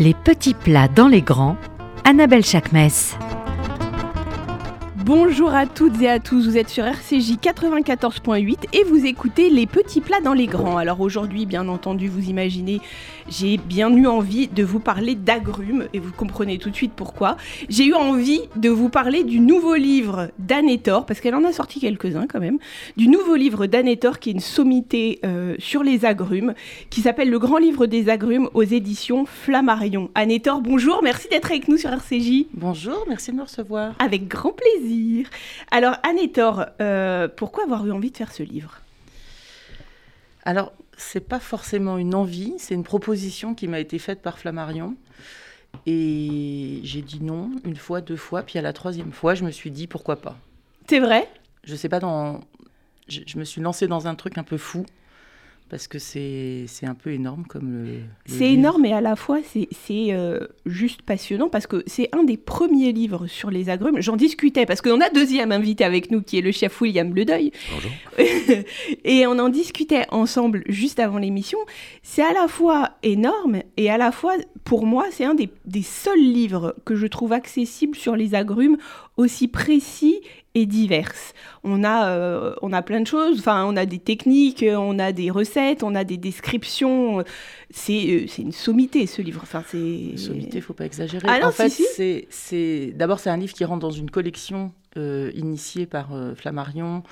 Les petits plats dans les grands, Annabelle Chakmes. Bonjour à toutes et à tous, vous êtes sur RCJ 94.8 et vous écoutez Les petits plats dans les grands. Alors aujourd'hui, bien entendu, vous imaginez, j'ai bien eu envie de vous parler d'agrumes et vous comprenez tout de suite pourquoi. J'ai eu envie de vous parler du nouveau livre d'Anétor, parce qu'elle en a sorti quelques-uns quand même, du nouveau livre d'Anétor qui est une sommité euh, sur les agrumes, qui s'appelle Le grand livre des agrumes aux éditions Flammarion. Anétor, bonjour, merci d'être avec nous sur RCJ. Bonjour, merci de me recevoir. Avec grand plaisir. Alors, Anétor, euh, pourquoi avoir eu envie de faire ce livre? Alors, c'est pas forcément une envie, c'est une proposition qui m'a été faite par Flammarion. Et j'ai dit non une fois, deux fois, puis à la troisième fois, je me suis dit pourquoi pas. C'est vrai? Je sais pas, dans... je, je me suis lancée dans un truc un peu fou parce que c'est un peu énorme comme le. le C'est énorme et à la fois c'est euh, juste passionnant parce que c'est un des premiers livres sur les agrumes. J'en discutais parce qu'on a un deuxième invité avec nous qui est le chef William Ledeuil. Bonjour. et on en discutait ensemble juste avant l'émission. C'est à la fois énorme et à la fois, pour moi, c'est un des, des seuls livres que je trouve accessible sur les agrumes aussi précis et diverses. On a, euh, on a plein de choses, enfin, on a des techniques, on a des recettes, on a des descriptions. C'est euh, une sommité, ce livre. Enfin, c'est... Sommité, faut pas exagérer. Ah non, en fait, si, c'est- d'abord c'est un livre qui rentre dans une collection euh, initiée par euh, Flammarion.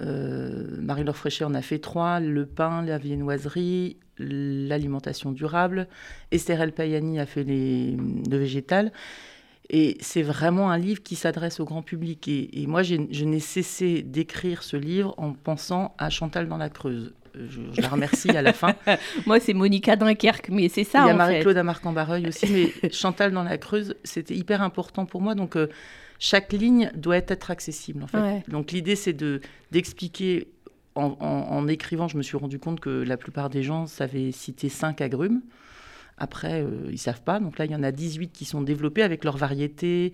Euh, Marie-Laure Fréchet en a fait trois le pain, la viennoiserie, l'alimentation durable. Esther El Payani a fait les, le végétal. Et c'est vraiment un livre qui s'adresse au grand public. Et, et moi, je n'ai cessé d'écrire ce livre en pensant à Chantal dans la Creuse. Euh, Je, je la remercie à la fin. Moi, c'est Monica Dunkerque, mais c'est ça, Il y a. Marie-Claude à Marc-en-Barreuil aussi, mais Chantal dans la Creuse, c'était hyper important pour moi. Donc, euh, chaque ligne doit être accessible, en fait. Ouais. Donc, l'idée, c'est de d'expliquer. En, en- en écrivant, je me suis rendu compte que la plupart des gens savaient citer cinq agrumes. Après, euh, ils savent pas. Donc là, il y en a 18 qui sont développés avec leurs variétés,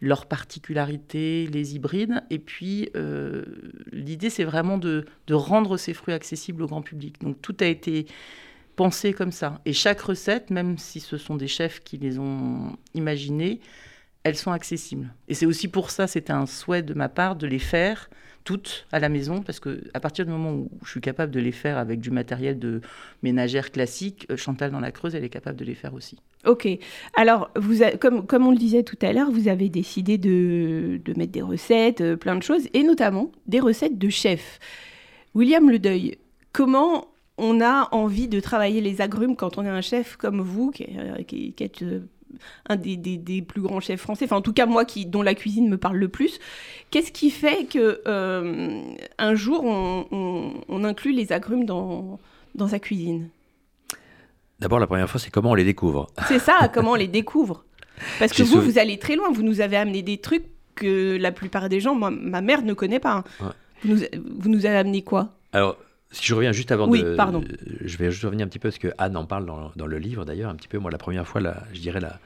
leurs particularités, les hybrides. Et puis, euh, l'idée, c'est vraiment de, rendre ces fruits accessibles au grand public. Donc, tout a été pensé comme ça. Et chaque recette, même si ce sont des chefs qui les ont imaginées, elles sont accessibles. Et c'est aussi pour ça, c'était un souhait de ma part de les faire toutes à la maison, parce que à partir du moment où je suis capable de les faire avec du matériel de ménagère classique, euh, Chantal dans la Creuse, elle est capable de les faire aussi. Ok. Alors, vous comme, comme on le disait tout à l'heure, vous avez décidé de, de mettre des recettes, euh, plein de choses, et notamment des recettes de chef. William Ledeuil, comment on a envie de travailler les agrumes quand on est un chef comme vous, qui, euh, euh, un des, des- des plus grands chefs français, enfin en tout cas moi qui, dont la cuisine me parle le plus, qu'est-ce qui fait que euh, un jour on, on- on inclut les agrumes dans, dans sa cuisine? D'abord, la première fois, c'est comment on les découvre. C'est ça, comment on les découvre. Parce que vous, vous allez très loin. Vous nous avez amené des trucs que la plupart des gens, moi, ma mère ne connaît pas. Ouais. Vous, nous, vous nous avez amené quoi? Alors, si je reviens juste avant Oui, de... pardon. Je vais juste revenir un petit peu, parce que Anne en parle dans, dans le livre, d'ailleurs, un petit peu. Moi, la première fois, la, je dirais la,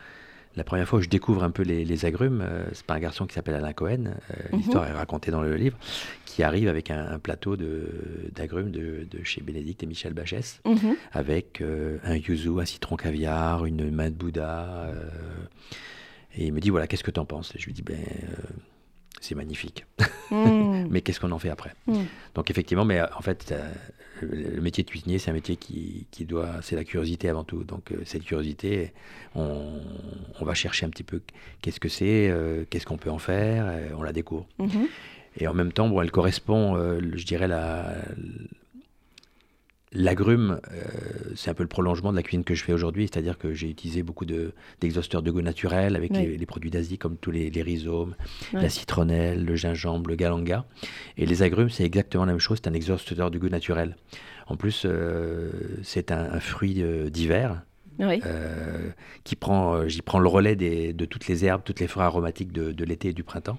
la première fois où je découvre un peu les, les agrumes, euh, c'est pas un garçon qui s'appelle Alain Cohen, euh, Mhm. l'histoire est racontée dans le livre, qui arrive avec un, un plateau de- d'agrumes de, de chez Bénédicte et Michel Bachès, Mhm. avec euh, un yuzu, un citron caviar, une main de Bouddha. et il me dit, voilà, qu'est-ce que tu en penses? Et je lui dis, ben, c'est magnifique. Mm. Mais qu'est-ce qu'on en fait après? Mm. Donc effectivement, mais euh, en fait, euh, le métier de cuisinier, c'est un métier qui, qui doit, c'est la curiosité avant tout. Donc euh, cette curiosité, on, on va chercher un petit peu qu'est-ce que c'est, euh, qu'est-ce qu'on peut en faire, on la découvre. Mhm. Et en même temps, bon, elle correspond, euh, je dirais, la, l'agrume, euh, c'est un peu le prolongement de la cuisine que je fais aujourd'hui, c'est-à-dire que j'ai utilisé beaucoup de, d'exhausteurs de goût naturel avec Oui. les, les produits d'Asie comme tous les, les rhizomes, la citronnelle, le gingembre, le galanga. Et les agrumes, c'est exactement la même chose, c'est un exhausteur de goût naturel. En plus, euh, c'est un, un fruit euh, d'hiver Oui. euh, qui prend, euh, j'y prends le relais des- de toutes les herbes, toutes les fleurs aromatiques de, de l'été et du printemps,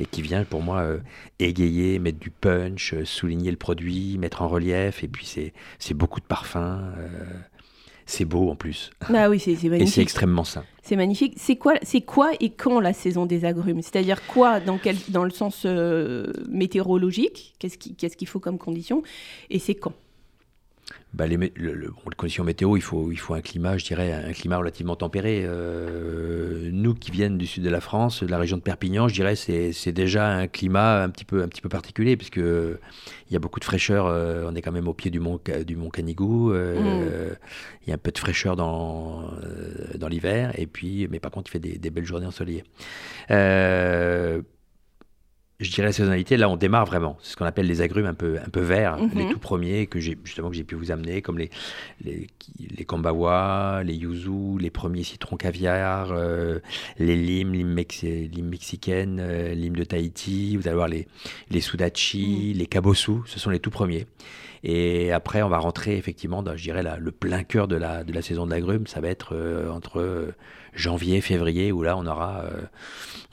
et qui vient pour moi euh, égayer, mettre du punch, souligner le produit, mettre en relief, et puis c'est beaucoup de parfum, euh, c'est beau en plus, Ah oui, c'est c'est et c'est magnifique. extrêmement sain. C'est magnifique. C'est quoi, c'est quoi et quand la saison des agrumes? C'est-à-dire quoi dans, quel, dans le sens euh, météorologique? Qu'est-ce qui- qu'est-ce qu'il faut comme condition? Et c'est quand? Bah, les, conditions météo, il faut, il faut un climat, je dirais, un climat relativement tempéré. nous qui viennent du sud de la France, de la région de Perpignan, je dirais, c'est, c'est déjà un climat un petit peu, un petit peu particulier, puisque il y a beaucoup de fraîcheur. on est quand même au pied du mont, du mont Canigou. Mm. Il y a un peu de fraîcheur dans, dans l'hiver, et puis, mais par contre, il fait des, des belles journées ensoleillées. Euh, je dirais la saisonnalité, là on démarre vraiment. C'est ce qu'on appelle les agrumes un peu, un peu verts, mhm. les tout premiers que j'ai justement que j'ai pu vous amener, comme les, les, les kambawa, les yuzu, les premiers citrons caviar, euh, les limes, limes, mexicaines, euh, limes de Tahiti, vous allez voir les, les sudachi, mhm. les kabosu, ce sont les tout premiers. Et après, on va rentrer effectivement dans, je dirais, le plein cœur de la, de la saison de l'agrume. Ça va être euh, entre janvier, février, où là, on aura,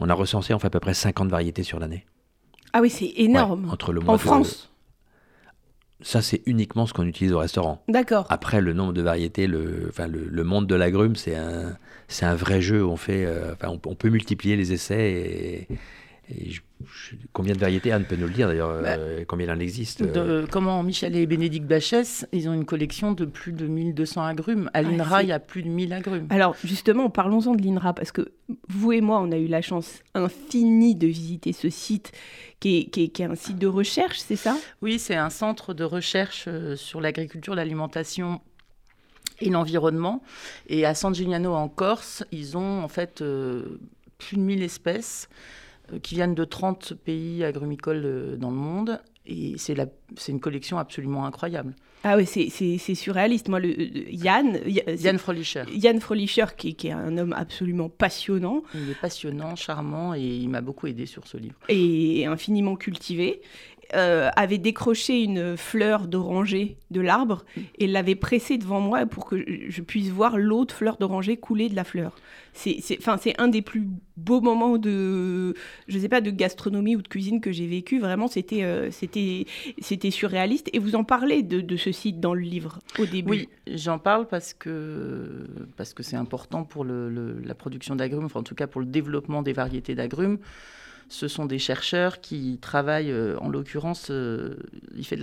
on a recensé en fait à peu près 50 variétés sur l'année. Ah oui, c'est énorme. entre le en France Ça, c'est uniquement ce qu'on utilise au restaurant. D'accord. Après, le nombre de variétés, le, enfin, le, monde de l'agrume, c'est un, c'est un vrai jeu. On, fait, euh, enfin, on, peut multiplier les essais et, combien de variétés Anne peut nous le dire d'ailleurs bah, euh, Combien il en existe euh Comment Michel et Bénédicte Bachès, ils ont une collection de plus de 1200 agrumes. À l'INRA, il y a plus de 1000 agrumes. Alors justement, parlons-en de l'INRA parce que vous et moi, on a eu la chance infinie de visiter ce site qui est, qui est un site de recherche, c'est ça? Oui, c'est un centre de recherche euh, sur l'agriculture, l'alimentation et l'environnement. Et à San Giuliano en Corse, ils ont en fait plus de 1000 espèces. Euh, qui viennent de 30 pays agrumicoles euh, dans le monde. Et c'est une collection absolument incroyable. Ah oui, c'est surréaliste. Moi, le, Yann, Yann Frolicher. Yann Frolicher, qui, qui, est un homme absolument passionnant. Il est passionnant, charmant, et il m'a beaucoup aidé sur ce livre. Et infiniment cultivé. Euh, avait décroché une fleur d'oranger de l'arbre et l'avait pressée devant moi pour que je puisse voir l'autre fleur d'oranger couler de la fleur. C'est un des plus beaux moments de, je sais pas, de gastronomie ou de cuisine que j'ai vécu. Vraiment, c'était euh, c'était c'était surréaliste. Et vous en parlez de, de, ce site dans le livre au début. Oui, j'en parle parce que parce que c'est important pour la production d'agrumes, en tout cas pour le développement des variétés d'agrumes ce sont des chercheurs qui travaillent, euh, en l'occurrence, euh, ils, font de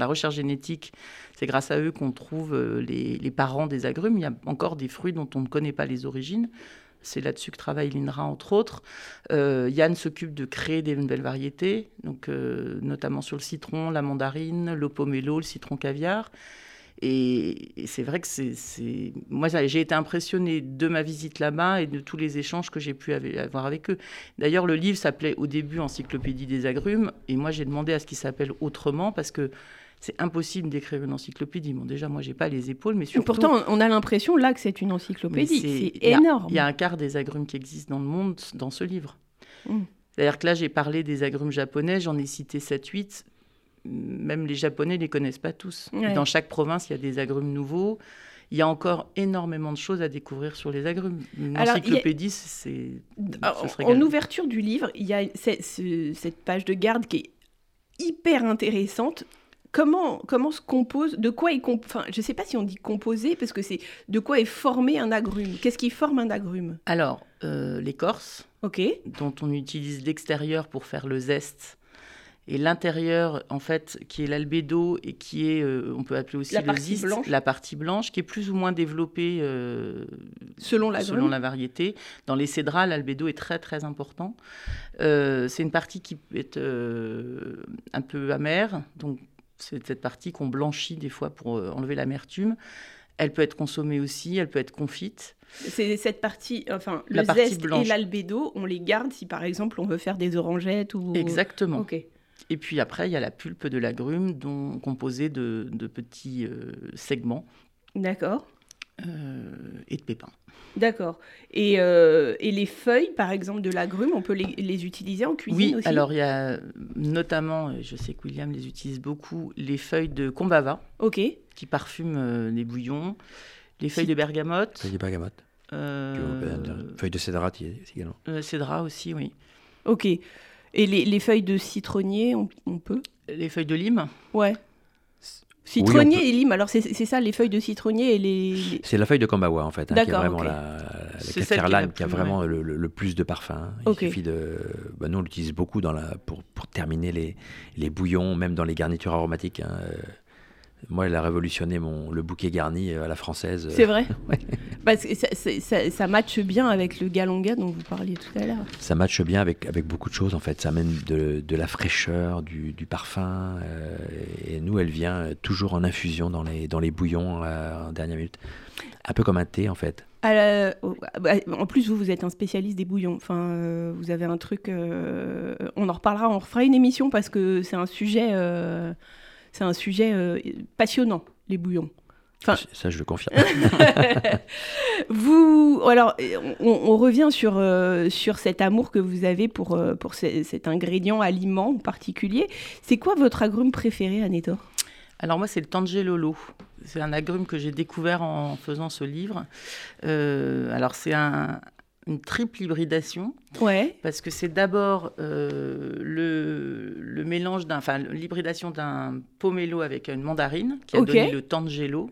la recherche génétique. C'est grâce à eux qu'on trouve euh, les, parents des agrumes. Il y a encore des fruits dont on ne connaît pas les origines. C'est là-dessus que travaille l'INRA, entre autres. Yann s'occupe de créer des nouvelles variétés, donc, notamment sur le citron, la mandarine, le pomelo, le citron caviar. Et, c'est vrai que c'est. Moi, j'ai été impressionnée de ma visite là-bas et de tous les échanges que j'ai pu avoir avec eux. D'ailleurs, le livre s'appelait au début Encyclopédie des agrumes. Et moi, j'ai demandé à ce qu'il s'appelle autrement parce que c'est impossible d'écrire une encyclopédie. Bon, déjà, moi, j'ai pas les épaules, mais surtout. Pourtant, on a l'impression là que c'est une encyclopédie. C'est énorme. Il y, a un quart des agrumes qui existent dans le monde dans ce livre. Mmh. C'est-à-dire que là, j'ai parlé des agrumes japonais, j'en ai cité 7-8 même les Japonais ne les connaissent pas tous. Dans chaque province, il y a des agrumes nouveaux. Il y a encore énormément de choses à découvrir sur les agrumes. Une encyclopédie, c'est. En ouverture du livre, il y a cette page de garde qui est hyper intéressante. Comment, comment se compose, de quoi est enfin, je ne sais pas si on dit composé parce que c'est de quoi est formé un agrume? Qu'est-ce qui forme un agrume? Alors, euh, l'écorce, dont on utilise l'extérieur pour faire le zeste et l'intérieur, en fait, qui est l'albédo et qui est, euh, on peut appeler aussi la le partie blanche. la partie blanche, qui est plus ou moins développée euh, selon, la, selon la variété. Dans les cédrats, l'albédo est très très important. Euh, c'est une partie qui est un peu amère, donc c'est cette partie qu'on blanchit des fois pour enlever l'amertume. Elle peut être consommée aussi, elle peut être confite. C'est cette partie, enfin, la le partie zeste blanche. et l'albédo, on les garde si par exemple on veut faire des orangettes ou. Exactement. Ok. Et puis après, il y a la pulpe de l'agrume, composée de, petits euh, segments. D'accord. Euh, et de pépins. D'accord. Et, euh, et, les feuilles, par exemple, de l'agrume, on peut les, les, utiliser en cuisine oui, alors il y a notamment, je sais que William les utilise beaucoup, les feuilles de combava. Ok. Qui parfument les bouillons. Les feuilles de bergamote. Feuilles de bergamote. feuilles de cédrat également. cédrat aussi, oui. Ok. Et les, feuilles de citronnier, on, peut Les feuilles de lime Ouais. Citronnier et lime, alors c'est ça, les feuilles de citronnier et les... C'est la feuille de cambawa en fait, hein, qui est vraiment la, la qui, a vraiment le, plus de parfum. Il suffit de... Bah, nous on l'utilise beaucoup dans la, pour, pour terminer les, les bouillons, même dans les garnitures aromatiques. Hein, Moi, elle a révolutionné mon, le bouquet garni à la française. C'est vrai Parce que ça, ça, ça, matche bien avec le galonga dont vous parliez tout à l'heure. Ça matche bien avec, avec beaucoup de choses en fait. Ça amène de, de la fraîcheur, du, du parfum. et nous, elle vient toujours en infusion dans les, dans les bouillons en dernière minute. Un peu comme un thé en fait. Bah, en plus, vous, vous êtes un spécialiste des bouillons. Enfin, euh, vous avez un truc. Euh, on en reparlera, on refera une émission parce que c'est un sujet, euh, c'est un sujet passionnant, les bouillons. Enfin, ça, je le confirme. vous, alors, on, revient sur, sur cet amour que vous avez pour, pour cet ingrédient aliment en particulier. C'est quoi votre agrume préféré, Anétor alors moi, c'est le Tangelolo. C'est un agrume que j'ai découvert en faisant ce livre. Euh, alors c'est une triple hybridation. Ouais. Parce que c'est d'abord euh, le, mélange d'un, enfin l'hybridation d'un pomelo avec une mandarine qui a donné le Tangelo.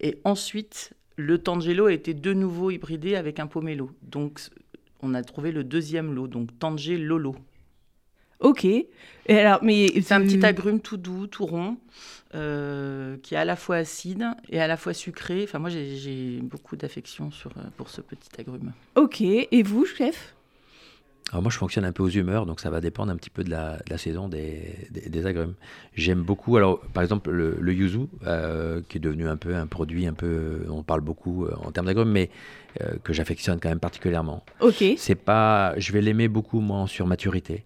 Et ensuite, le Tangelo a été de nouveau hybridé avec un pomelo. Donc on a trouvé le deuxième lot, donc Tangelolo. Ok. Et alors, mais c'est un petit agrume tout doux, tout rond, euh, qui est à la fois acide et à la fois sucré. Enfin, moi, j'ai beaucoup d'affection euh, pour ce petit agrume. Ok. Et vous, chef? Alors moi, je fonctionne un peu aux humeurs, donc ça va dépendre un petit peu de la, de la saison des, des, agrumes. J'aime beaucoup, alors par exemple, le, le yuzu, euh, qui est devenu un peu un produit, un peu, on parle beaucoup en termes d'agrumes, mais que j'affectionne quand même particulièrement. Ok. C'est pas, je vais l'aimer beaucoup moi sur maturité.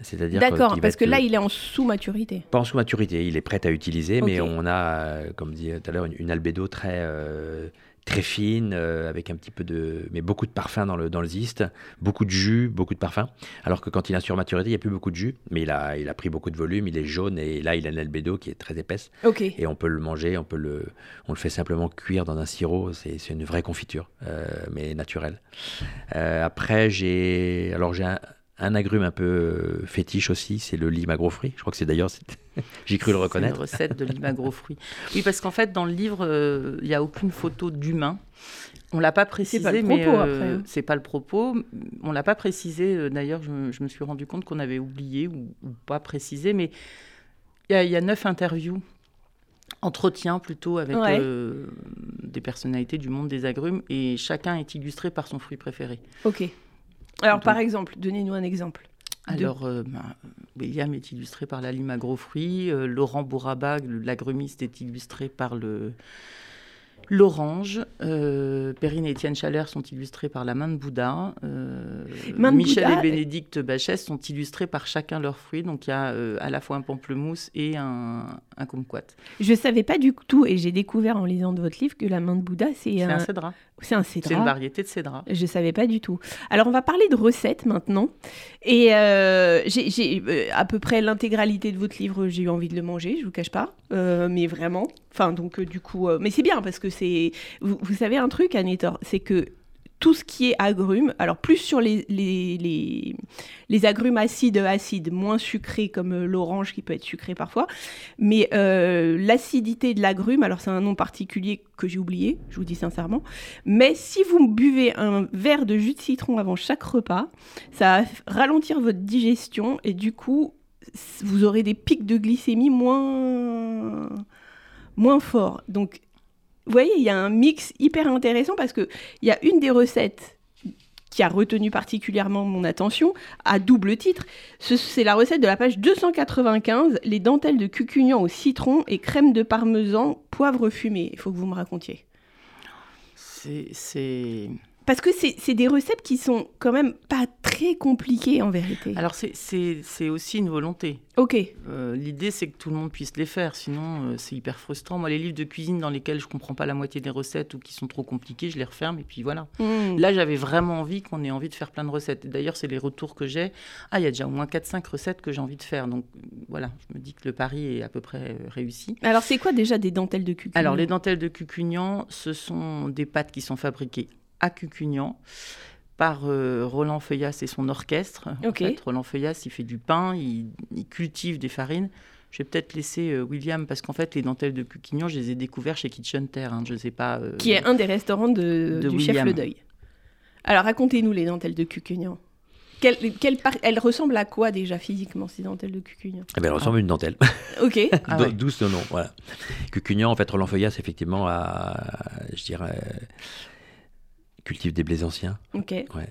C'est-à-dire D'accord, parce que là, il est en sous-maturité. Pas en sous-maturité, il est prêt à utiliser, mais on a, euh, comme dit tout à l'heure, une, albédo très, euh, très fine, euh, avec un petit peu de. mais beaucoup de parfum dans le, dans le ziste, beaucoup de jus, beaucoup de parfum. Alors que quand il est en sur-maturité, il n'y a plus beaucoup de jus, mais il a, il a pris beaucoup de volume, il est jaune, et là, il a une albédo qui est très épaisse. Et on peut le manger, on, peut le, on le fait simplement cuire dans un sirop, c'est une vraie confiture, mais naturelle. après, j'ai. Alors, j'ai un un agrume un peu euh, fétiche aussi, c'est le limagro fruit. Je crois que c'est d'ailleurs, j'ai cru le reconnaître. Une recette de limagro fruit. Oui, parce qu'en fait, dans le livre, euh, il n'y a aucune photo d'humain. On l'a pas précisé, pas mais euh, hein. c'est pas le propos. On l'a pas précisé. D'ailleurs, je, me suis rendu compte qu'on avait oublié ou, pas précisé, mais il y, a neuf interviews entretiens plutôt avec des personnalités du monde des agrumes et chacun est illustré par son fruit préféré. Ok. Alors, par exemple, donnez-nous un exemple. Alors, euh, bah, William est illustré par la lime à gros fruits. Euh, Laurent Bourabag, l'agrumiste, est illustré par le, L'Orange, euh, Perrine et Étienne Chalère sont illustrés par la main de Bouddha. Euh, Michel et Bénédicte Bachès sont illustrés par chacun leur fruit. Donc il y a euh, à la fois un pamplemousse et un, un kumquat. Je ne savais pas du tout, et j'ai découvert en lisant de votre livre que la main de Bouddha, c'est un... un cédra. C'est un cédra. C'est une variété de cédra. Je ne savais pas du tout. Alors on va parler de recettes maintenant. Et j'ai à peu près l'intégralité de votre livre, j'ai eu envie de le manger, je ne vous cache pas. mais vraiment. Enfin, donc du coup... mais c'est bien parce que c'est. Vous, savez un truc, Anétor, c'est que tout ce qui est agrumes, alors plus sur les, les, agrumes acides, acides, moins sucrés comme euh, l'orange qui peut être sucré parfois, mais euh, l'acidité de l'agrume, alors c'est un nom particulier que j'ai oublié, je vous dis sincèrement, mais si vous buvez un verre de jus de citron avant chaque repas, ça va ralentir votre digestion et du coup, vous aurez des pics de glycémie moins moins forts. Donc vous voyez, il y a un mix hyper intéressant parce qu'il y a une des recettes qui a retenu particulièrement mon attention, à double titre. C'est la recette de la page 295, les dentelles de cucugnan au citron et crème de parmesan, poivre fumé. Il faut que vous me racontiez. C'est parce que c'est des recettes qui sont quand même pas très compliquées en vérité. Alors c'est aussi une volonté. Ok. Euh, l'idée c'est que tout le monde puisse les faire, sinon euh, c'est hyper frustrant. Moi les livres de cuisine dans lesquels je comprends pas la moitié des recettes ou qui sont trop compliquées, je les referme et puis voilà. Hmm. Là j'avais vraiment envie qu'on ait envie de faire plein de recettes. D'ailleurs c'est les retours que j'ai. Ah il y a déjà au moins 4-5 recettes que j'ai envie de faire. Donc voilà, je me dis que le pari est à peu près euh, réussi. Alors c'est quoi déjà des dentelles de cucugnan Alors les dentelles de cucugnan, ce sont des pâtes qui sont fabriquées à Cucugnan par euh, Roland Feuillas et son orchestre. Roland Feuillas, il fait du pain, il, cultive des farines. Je vais peut-être laisser euh, William, parce qu'en fait, les dentelles de Cucugnan, je les ai découvertes chez Kitchen Terre. Hein, je sais pas. Euh, Qui est un des restaurants de, du chef Le Deuil. Alors, racontez-nous les dentelles de Cucugnan. Quelle, quelle par- Elle ressemble à quoi déjà physiquement, ces dentelles de cucugnan? Eh ben, elle ressemble à une dentelle. Ok. Ah D'o- ouais. D'où ce nom. Voilà. Cucugnan, en fait, Roland Feuillas, effectivement, a, je dirais, cultive des blés anciens. Ok. Ouais.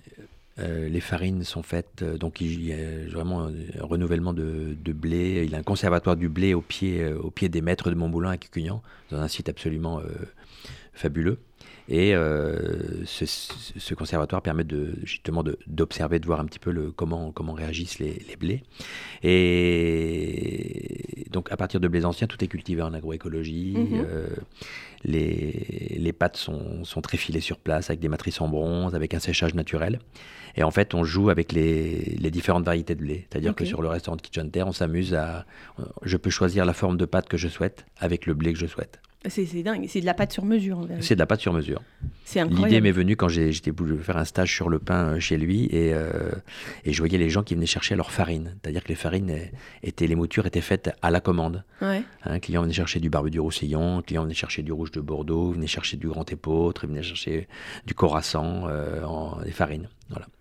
Euh, les farines sont faites, euh, donc il y a vraiment un, un renouvellement de, de blé. Il a un conservatoire du blé au pied, euh, au pied des maîtres de Montboulin à Cucugnan, dans un site absolument fabuleux. Et euh, ce, ce conservatoire permet de, justement d'observer, de, voir un petit peu le, comment, comment réagissent les, les blés. Et donc à partir de blés anciens, tout est cultivé en agroécologie. Mhm. Euh, les, les pâtes sont, sont très filées sur place avec des matrices en bronze, avec un séchage naturel. Et en fait, on joue avec les, les différentes variétés de blé. C'est-à-dire que sur le restaurant de Kitchen Terre, on s'amuse à. Je peux choisir la forme de pâte que je souhaite avec le blé que je souhaite. C'est dingue. C'est de la pâte sur mesure. C'est de la pâte sur mesure. C'est L'idée m'est venue quand j'étais voulu faire un stage sur le pain euh, chez lui et, euh, et je voyais les gens qui venaient chercher leur farine. C'est-à-dire que les farines étaient, les moutures étaient faites à la commande. Ouais. Un client venait chercher du barbu du Roussillon, un client venait chercher du rouge de Bordeaux, venait chercher du grand épeautre, venait chercher du Corassan, euh, en, des farines.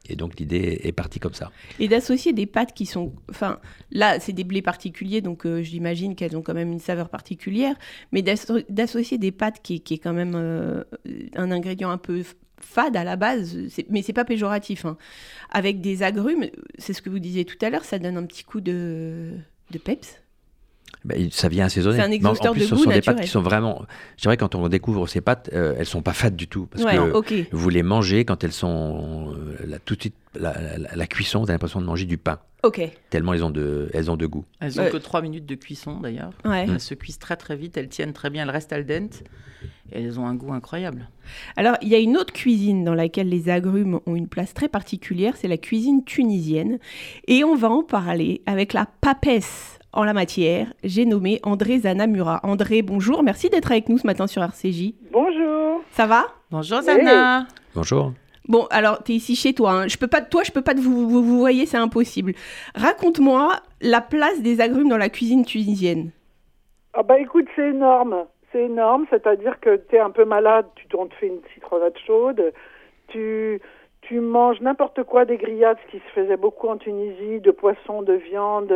Et donc l'idée est partie comme ça. Et d'associer des pâtes qui sont. Enfin, là, c'est des blés particuliers, donc euh, j'imagine qu'elles ont quand même une saveur particulière. Mais d'asso- d'associer des pâtes qui, qui est quand même euh, un ingrédient un peu fade à la base, mais c'est pas péjoratif. hein. Avec des agrumes, c'est ce que vous disiez tout à l'heure, ça donne un petit coup de, de peps. Ben, il- ça vient assaisonner. C'est un exhausteur en plus, de ce goût sont des pâtes qui sont vraiment. Je dirais quand on découvre ces pâtes, euh, elles sont pas fades du tout. Parce ouais, que ok. vous les mangez quand elles sont euh, là, tout de suite la, la- la cuisson, vous avez l'impression de manger du pain. Ok. Tellement elles ont de, elles ont de goût. Elles ont Ouais. que 3 minutes de cuisson d'ailleurs. Ouais. Elles se cuisent très très vite, elles tiennent très bien, elles restent al dente. Et elles ont un goût incroyable. Alors, il y a une autre cuisine dans laquelle les agrumes ont une place très particulière, c'est la cuisine tunisienne. Et on va en parler avec la papesse en la matière. J'ai nommé André Zanamura. André, bonjour, merci d'être avec nous ce matin sur RCJ. Bonjour. Ça va? Bonjour Zana Bonjour. Bon, alors, tu es ici chez toi. hein. Je peux pas, toi, je peux pas te vous, vous, vous voyez, c'est impossible. Raconte-moi la place des agrumes dans la cuisine tunisienne. Ah bah écoute, c'est énorme. C'est énorme, c'est-à-dire que tu es un peu malade, tu on te fait une citronnade chaude, tu, tu manges n'importe quoi, des grillades, ce qui se faisait beaucoup en Tunisie, de poisson, de viande,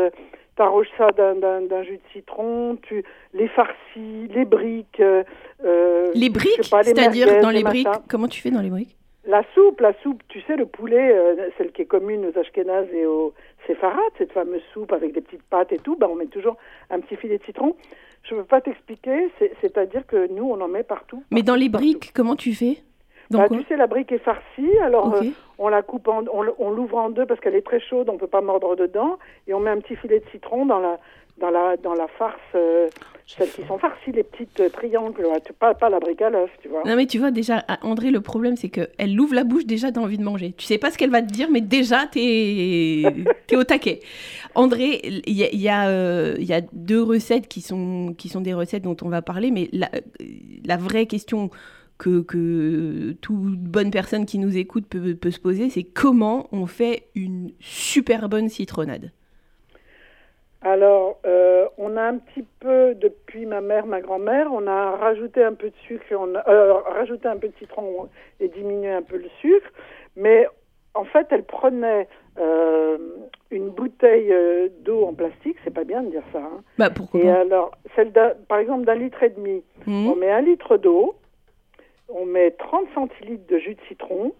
t'arroges ça d'un, jus de citron, tu, les farcis, les briques. euh, euh, Les briques, c'est-à-dire dans les briques, machins. comment tu fais dans les briques La soupe, la soupe, tu sais, le poulet, euh, celle qui est commune aux Ashkénazes et aux séfarades, cette fameuse soupe avec des petites pâtes et tout, ben, on met toujours un petit filet de citron. Je ne peux pas t'expliquer, c'est- c'est-à-dire que nous, on en met partout. Mais dans les partout. briques, comment tu fais Bah, tu sais, la brique est farcie, alors euh, on la coupe, en, on, l'ouvre en deux parce qu'elle est très chaude, on ne peut pas mordre dedans, et on met un petit filet de citron dans la, dans la, dans la farce, euh, celles qui sont farcies, les petites euh, triangles, tu- pas, pas la brique à l'œuf, tu vois. Non mais tu vois déjà ah, André le problème c'est que elle ouvre la bouche déjà t'as envie de manger. Tu sais pas ce qu'elle va te dire mais déjà t'es es au taquet. André il y a, y, a, euh, il y a deux recettes qui sont qui sont des recettes dont on va parler mais la, la vraie question que, que toute bonne personne qui nous écoute peut, peut se poser c'est comment on fait une super bonne citronnade. Alors, euh, on a un petit peu, depuis ma mère, ma grand-mère, on a rajouté un peu de sucre, et on a euh, rajouté un peu de citron et diminué un peu le sucre. Mais en fait, elle prenait euh, une bouteille d'eau en plastique, c'est pas bien de dire ça. hein. Bah pourquoi Et alors, celle par exemple d'un litre et demi, Mhm. on met un litre d'eau, on met 30 centilitres de jus de citron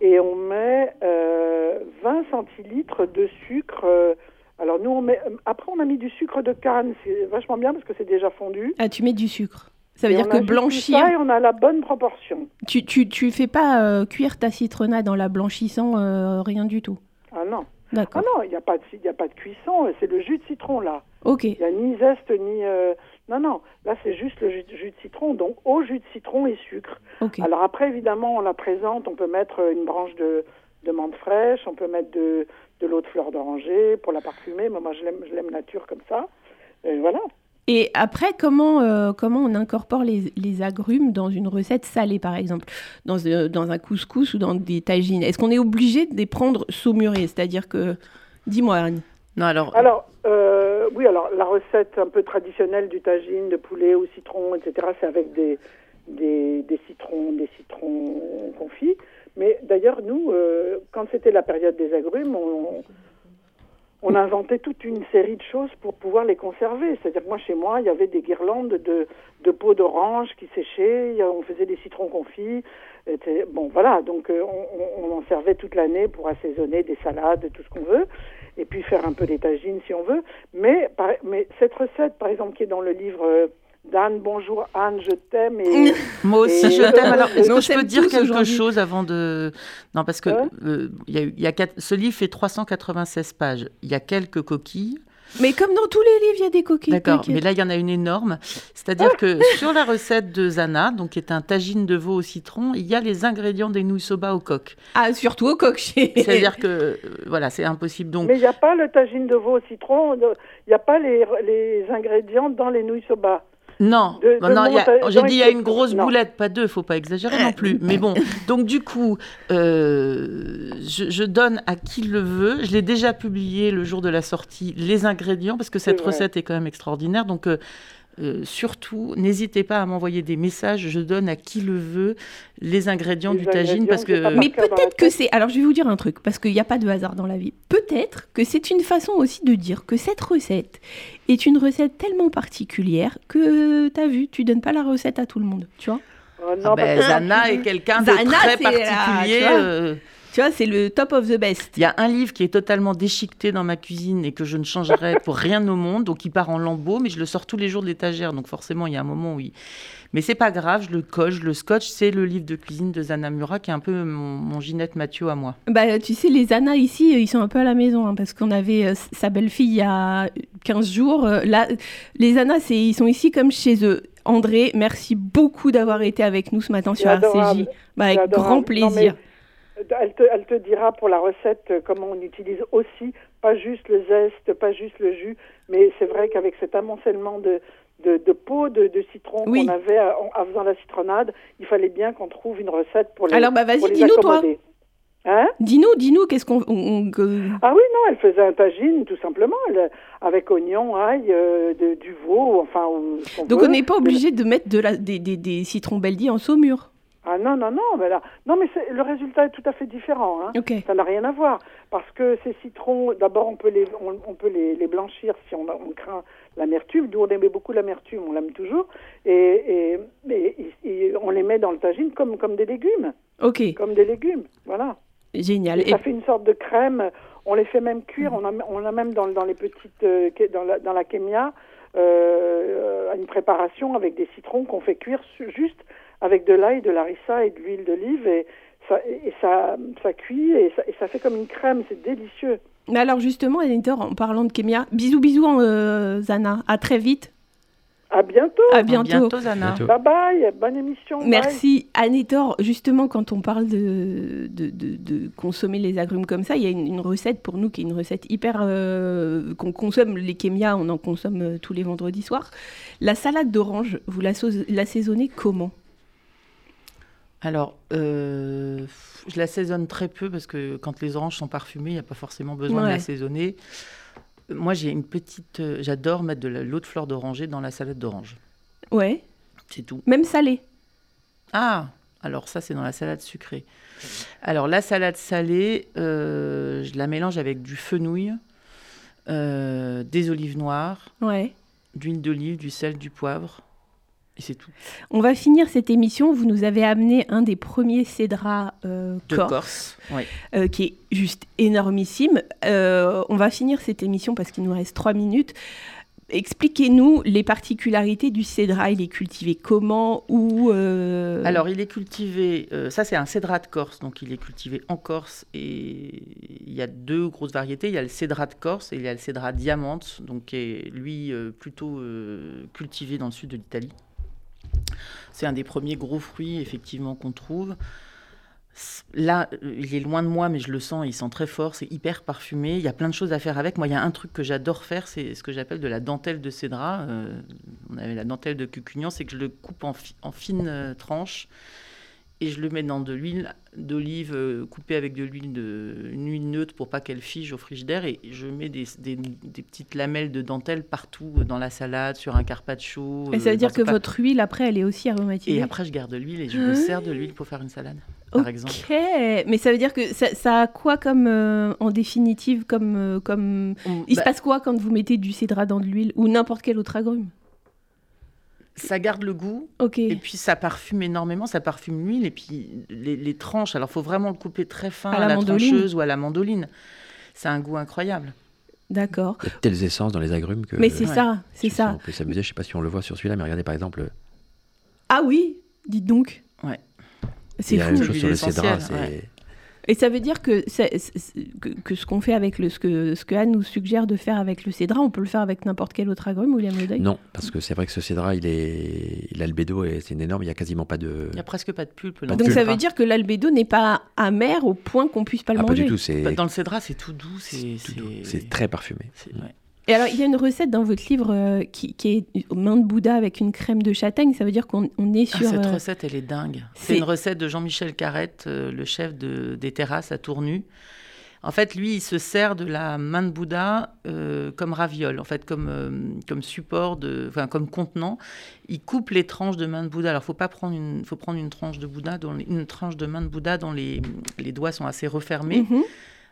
et on met euh, 20 centilitres de sucre. euh, alors nous, on met, après on a mis du sucre de canne, c'est vachement bien parce que c'est déjà fondu. Ah tu mets du sucre. Ça veut Et dire que blanchir ça et on a la bonne proportion. Tu, tu, tu fais pas euh, cuire ta citronnade en la blanchissant, euh, rien du tout. Ah non, ah D'accord. non, il n'y a, pas de- il y a pas de cuisson, c'est le jus de citron là. ok. Il n'y a ni zeste ni... euh, Non, non, là c'est juste le jus, jus de citron, donc au jus de citron et sucre. Ok. Alors après, évidemment, on la présente, on peut mettre une branche de, de menthe fraîche, on peut mettre de, de l'eau de fleur d'oranger pour la parfumer, mais moi je l'aime, je l'aime nature comme ça. Et voilà. Et après, comment, euh, comment on incorpore les, les agrumes dans une recette salée, par exemple? Dans, euh, dans un couscous ou dans des tagines? Est-ce qu'on est obligé de les prendre saumurés C'est-à-dire que... Dis-moi, Anne. Non, alors, Alors, euh, oui, alors la recette un peu traditionnelle du tagine de poulet au citron, etc., c'est avec des, des, des citrons, des citrons confits. Mais d'ailleurs, nous, euh, quand c'était la période des agrumes, on, on inventait toute une série de choses pour pouvoir les conserver. C'est-à-dire moi, chez moi, il y avait des guirlandes de, de peaux d'orange qui séchaient, on faisait des citrons confits. Bon, voilà, donc euh, on, on- en servait toute l'année pour assaisonner des salades, tout ce qu'on veut, et puis faire un peu des tagines si on veut. Mais, mais cette recette, par exemple, qui est dans le livre d'Anne, bonjour Anne, je t'aime, et Moi aussi, Et- je t'aime. Alors, est-ce que je peux dire quelque chose avant de... Non, parce que Ouais. euh, il y a y a quatre- ce livre fait 396 pages. Il y a quelques coquilles. Mais comme dans tous les livres, il y a des coquilles. D'accord, t'inquiète. mais là, il y en a une énorme. C'est-à-dire que sur la recette de Zana, donc qui est un tagine de veau au citron, il y a les ingrédients des nouilles soba au coq. Ah, surtout au coq. C'est-à-dire que, euh, voilà, c'est impossible. Donc, Mais il n'y a pas le tagine de veau au citron, il n'y a pas les, les ingrédients dans les nouilles soba. Non, non, de non, j'ai dit il y a une grosse non. boulette, pas deux, faut pas exagérer non plus. Mais bon, donc du coup, euh, je, je donne à qui le veut. Je l'ai déjà publié le jour de la sortie, les ingrédients, parce que cette recette est quand même extraordinaire. Donc euh, euh, surtout, n'hésitez pas à m'envoyer des messages. Je donne à qui le veut les ingrédients Les du tagine, parce que Mais peut-être que c'est. Alors, je vais vous dire un truc, parce qu'il n'y a pas de hasard dans la vie. Peut-être que c'est une façon aussi de dire que cette recette est une recette tellement particulière que tu as vu, tu donnes pas la recette à tout le monde. Tu vois? Oh, non, Ah ben, Zana est quelqu'un de très la- particulier. Tu vois. c'est le top of the best. Il y a un livre qui est totalement déchiqueté dans ma cuisine et que je ne changerai pour rien au monde, donc il part en lambeaux, mais je le sors tous les jours de l'étagère, donc forcément il y a un moment où il... Mais c'est pas grave, je le coche, je le scotch, c'est le livre de cuisine de Zana Murat qui est un peu mon, mon Ginette Mathieu à moi. Bah, tu sais, les Anna ici, ils sont un peu à la maison, hein, parce qu'on avait euh, sa belle-fille il y a 15 jours. Euh, Là, les Anna, ils sont ici comme chez eux. André, merci beaucoup d'avoir été avec nous ce matin sur RCJ. Bah, avec grand Non, plaisir. mais, elle, te, elle te dira pour la recette euh, comment on utilise aussi, pas juste le zeste, pas juste le jus, mais c'est vrai qu'avec cet amoncellement de, de, de peau de, de citron Oui. qu'on avait en, en faisant la citronnade, il fallait bien qu'on trouve une recette pour les, Alors, bah, vas-y, dis-nous, toi. Hein Dis-nous, dis-nous, qu'est-ce qu'on. que- Ah oui, non, elle faisait un tagine, tout simplement, elle, avec oignon, ail, euh, de- du veau, enfin... Donc, veut. on n'est pas obligé de mettre de la, des, des, des citrons Beldi en saumure. Ah non, non, non, mais là, non, mais le résultat est tout à fait différent. Hein. Ça n'a rien à voir parce que ces citrons, d'abord on peut les on, on peut les, les blanchir si on, on craint l'amertume. Nous on aimait beaucoup l'amertume, on l'aime toujours, et, et, et- et on les met dans le tagine comme comme des légumes, Ok, comme des légumes, voilà. génial. Ça fait une sorte de crème. On les fait même cuire. On a on a même dans dans les petites euh, dans la dans la kémia euh, une préparation avec des citrons qu'on fait cuire juste avec de l'ail, de l'arissa et de l'huile d'olive et ça, et ça, ça cuit et ça, et ça fait comme une crème, c'est délicieux. Mais alors, justement, Anita, en parlant de Kémia, bisous, bisous, euh, Zana. À très vite. À bientôt. À À bientôt. Zana. Bientôt. Bye bye, bonne émission. Merci. Annétor, justement, quand on parle de, de, de- de consommer les agrumes comme ça, il y a une, une recette pour nous qui est une recette hyper. euh, qu'on consomme, les kémias, on en consomme euh, tous les vendredis soirs. La salade d'orange, vous l'assaisonnez comment Alors, euh, je l'assaisonne très peu parce que quand les oranges sont parfumées, il n'y a pas forcément besoin Ouais. de l'assaisonner. Moi, j'ai une petite. euh, J'adore mettre de l'eau de fleur d'oranger dans la salade d'orange. Ouais. C'est tout. Même salé. Ah, alors ça, c'est dans la salade sucrée. Alors, la salade salée, euh, je la mélange avec du fenouil, des olives noires, Ouais. d'huile d'olive, du sel, du poivre. C'est tout. On va finir cette émission. Vous nous avez amené un des premiers cédras euh, De corse. Corse. Oui. euh, qui est juste énormissime. Euh, on va finir cette émission parce qu'il nous reste trois minutes. Expliquez-nous les particularités du cédra. Il est cultivé comment Où euh, Alors, il est cultivé, euh, ça c'est un cédrat de Corse, donc il est cultivé en Corse et il y a deux grosses variétés. Il y a le cédrat de Corse et il y a le cédrat diamante, donc qui est lui euh, plutôt cultivé dans le sud de l'Italie. C'est un des premiers gros fruits effectivement qu'on trouve. Là, il est loin de moi, mais je le sens, il sent très fort, c'est hyper parfumé. Il y a plein de choses à faire avec. Moi, il y a un truc que j'adore faire, c'est ce que j'appelle de la dentelle de cédrat. Euh, on avait la dentelle de cucugnan, c'est que je le coupe en fines euh, tranches et je le mets dans de l'huile d'olive euh, coupée avec de l'huile de une huile neutre pour pas qu'elle fige au frigidaire et je mets des, des- des petites lamelles de dentelle partout euh, dans la salade, sur un carpaccio. Et ça euh, veut dire que votre huile, après, elle est aussi aromatisée et après je garde de l'huile et je me sers de l'huile pour faire une salade. par ok, exemple. mais ça veut dire que ça, ça a quoi comme, euh, en définitive, comme, euh, comme... On- Il bah, se passe quoi quand vous mettez du cédrat dans de l'huile ou n'importe quel autre agrume? Ça garde le goût et puis ça parfume énormément, ça parfume l'huile et puis les, les tranches. Alors, faut vraiment le couper très fin À à la la, mandoline. trancheuse ou à la mandoline. C'est un goût incroyable. D'accord. Il y a de telles essences dans les agrumes que. Mais c'est ça, c'est ça. On peut s'amuser. Je sais pas si on le voit sur celui-là, mais regardez par exemple. Ah oui, dites donc. Ouais. C'est il y a la fou. même chose sur le ouais. Et ça veut dire que, ce qu'on fait avec le, ce que, ce que Anne nous suggère de faire avec le cédrat, on peut le faire avec n'importe quel autre agrume, William Le Deuil Non, parce que c'est vrai que ce cédrat, il est, il a le bédo et c'est une énorme. Il y a quasiment pas de. Il n'y a presque pas de pulpe. Pas de Donc le ça veut dire que l'albédo n'est pas amer au point qu'on puisse pas le Ah, pas manger? du tout. C'est Bah, Dans le cédrat, c'est tout doux. C'est c'est très parfumé. c'est- ouais. Et alors il y a une recette dans votre livre euh, qui, qui est aux mains de Bouddha avec une crème de châtaigne. Ça veut dire qu'on on est Ah, sur. cette euh, recette, elle est dingue. c'est- une recette de Jean-Michel Carrette, euh, le chef de- des terrasses à Tournu. En fait, lui, il se sert de la main de Bouddha comme raviole, en fait, comme, comme support, de, enfin, comme contenant. Il coupe les tranches de main de Bouddha. Alors, faut pas prendre une, faut prendre une tranche de Bouddha, dont les- une tranche de main de Bouddha dont les, les doigts sont assez refermés. mhm.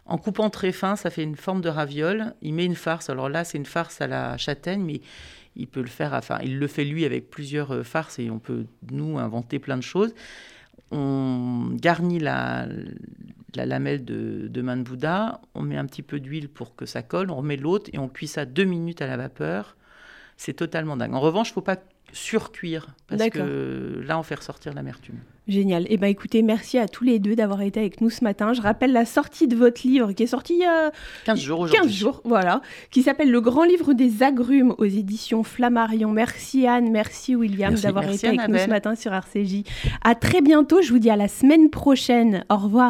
En coupant très fin, ça fait une forme de raviole. Il met une farce. Alors là, c'est une farce à la châtaigne, mais il peut le faire. Enfin, il le fait lui avec plusieurs euh, farces et on peut nous inventer plein de choses. On garnit la, la lamelle de, de main de Bouddha. On met un petit peu d'huile pour que ça colle. On remet l'autre et on cuit ça deux minutes à la vapeur. C'est totalement dingue. En revanche, il faut pas surcuire parce que là, on fait ressortir l'amertume. Génial. Eh ben écoutez, merci à tous les deux d'avoir été avec nous ce matin. Je rappelle la sortie de votre livre qui est sorti il y a 15 jours aujourd'hui. 15 jours, voilà, qui s'appelle Le Grand Livre des Agrumes aux éditions Flammarion. Merci Anne, merci William d'avoir été avec nous ce matin sur RCJ. À très bientôt, je vous dis à la semaine prochaine. Au revoir.